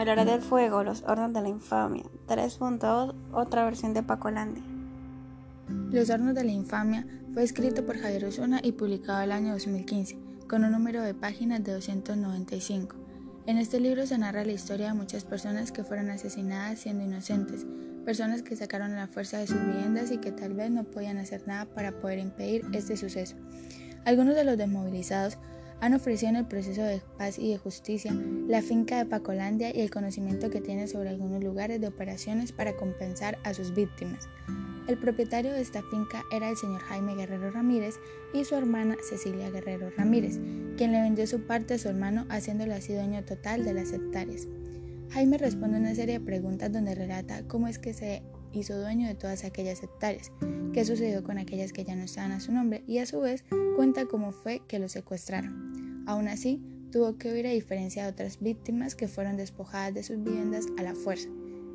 Melora del Fuego, Los Hornos de la Infamia. 3.2, otra versión de Pacolandia. Los Hornos de la Infamia fue escrito por Javier Osuna y publicado el año 2015, con un número de páginas de 295. En este libro se narra la historia de muchas personas que fueron asesinadas siendo inocentes, personas que sacaron la fuerza de sus viviendas y que tal vez no podían hacer nada para poder impedir este suceso. Algunos de los desmovilizados han ofrecido en el proceso de paz y de justicia la finca de Pacolandia y el conocimiento que tiene sobre algunos lugares de operaciones para compensar a sus víctimas. El propietario de esta finca era el señor Jaime Guerrero Ramírez y su hermana Cecilia Guerrero Ramírez, quien le vendió su parte a su hermano haciéndole así dueño total de las hectáreas. Jaime responde una serie de preguntas donde relata cómo es que se hizo dueño de todas aquellas hectáreas, qué sucedió con aquellas que ya no estaban a su nombre y a su vez cuenta cómo fue que lo secuestraron. Aún así, tuvo que huir a diferencia de otras víctimas que fueron despojadas de sus viviendas a la fuerza,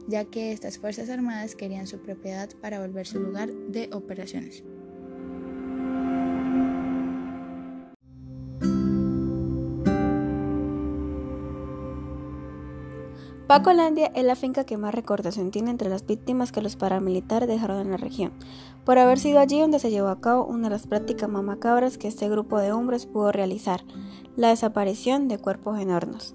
ya que estas Fuerzas Armadas querían su propiedad para volver su lugar de operaciones. Pacolandia es la finca que más recordación tiene entre las víctimas que los paramilitares dejaron en la región, por haber sido allí donde se llevó a cabo una de las prácticas más macabras que este grupo de hombres pudo realizar, la desaparición de cuerpos en hornos.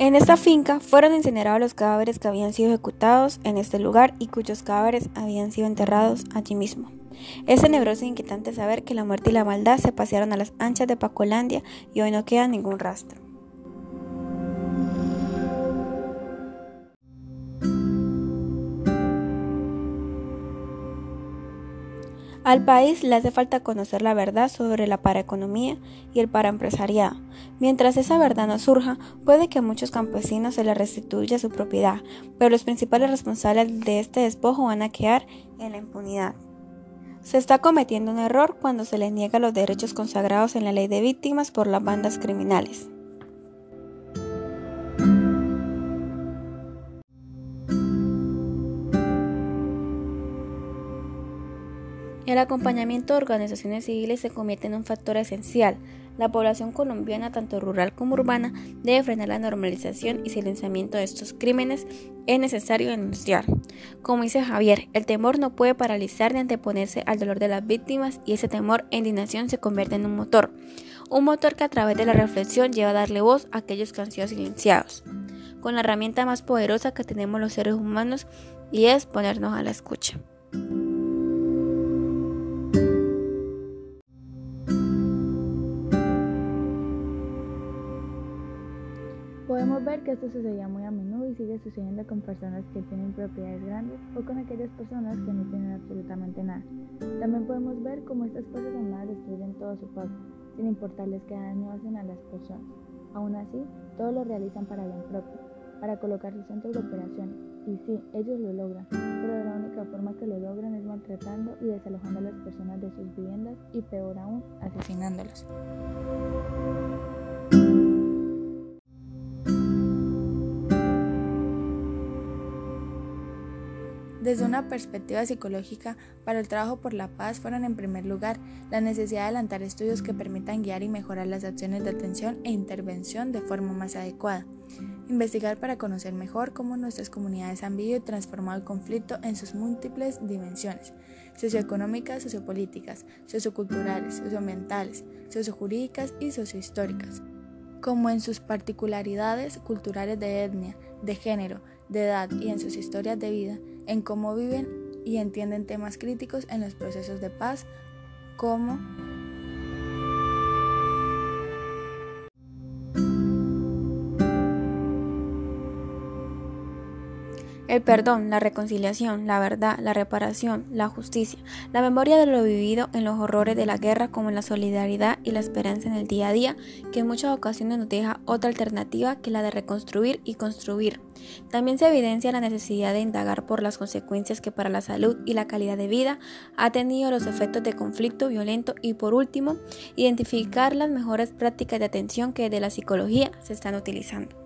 En esta finca fueron incinerados los cadáveres que habían sido ejecutados en este lugar y cuyos cadáveres habían sido enterrados allí mismo. Es tenebroso e inquietante saber que la muerte y la maldad se pasearon a las anchas de Pacolandia y hoy no queda ningún rastro. Al país le hace falta conocer la verdad sobre la paraeconomía y el paraempresariado. Mientras esa verdad no surja, puede que a muchos campesinos se les restituya su propiedad, pero los principales responsables de este despojo van a quedar en la impunidad. Se está cometiendo un error cuando se le niega los derechos consagrados en la ley de víctimas por las bandas criminales. El acompañamiento de organizaciones civiles se convierte en un factor esencial. La población colombiana, tanto rural como urbana, debe frenar la normalización y silenciamiento de estos crímenes. Es necesario denunciar. Como dice Javier, el temor no puede paralizar ni anteponerse al dolor de las víctimas y ese temor en indignación se convierte en un motor. Un motor que a través de la reflexión lleva a darle voz a aquellos que han sido silenciados. Con la herramienta más poderosa que tenemos los seres humanos y es ponernos a la escucha. Podemos ver que esto sucedía muy a menudo y sigue sucediendo con personas que tienen propiedades grandes o con aquellas personas que no tienen absolutamente nada. También podemos ver cómo estas fuerzas armadas destruyen todo su paso, sin importarles qué daño hacen a las personas. Aún así, todo lo realizan para bien propio, para colocar sus centros de operación. Y sí, ellos lo logran, pero la única forma que lo logran es maltratando y desalojando a las personas de sus viviendas y peor aún, asesinándolas. Desde una perspectiva psicológica, para el trabajo por la paz fueron en primer lugar la necesidad de adelantar estudios que permitan guiar y mejorar las acciones de atención e intervención de forma más adecuada. Investigar para conocer mejor cómo nuestras comunidades han vivido y transformado el conflicto en sus múltiples dimensiones, socioeconómicas, sociopolíticas, socioculturales, socioambientales, sociojurídicas y sociohistóricas, como en sus particularidades culturales de etnia, de género, de edad y en sus historias de vida, en cómo viven y entienden temas críticos en los procesos de paz, como El perdón, la reconciliación, la verdad, la reparación, la justicia, la memoria de lo vivido en los horrores de la guerra como en la solidaridad y la esperanza en el día a día, que en muchas ocasiones nos deja otra alternativa que la de reconstruir y construir. También se evidencia la necesidad de indagar por las consecuencias que para la salud y la calidad de vida ha tenido los efectos de conflicto violento y por último, identificar las mejores prácticas de atención que desde la psicología se están utilizando.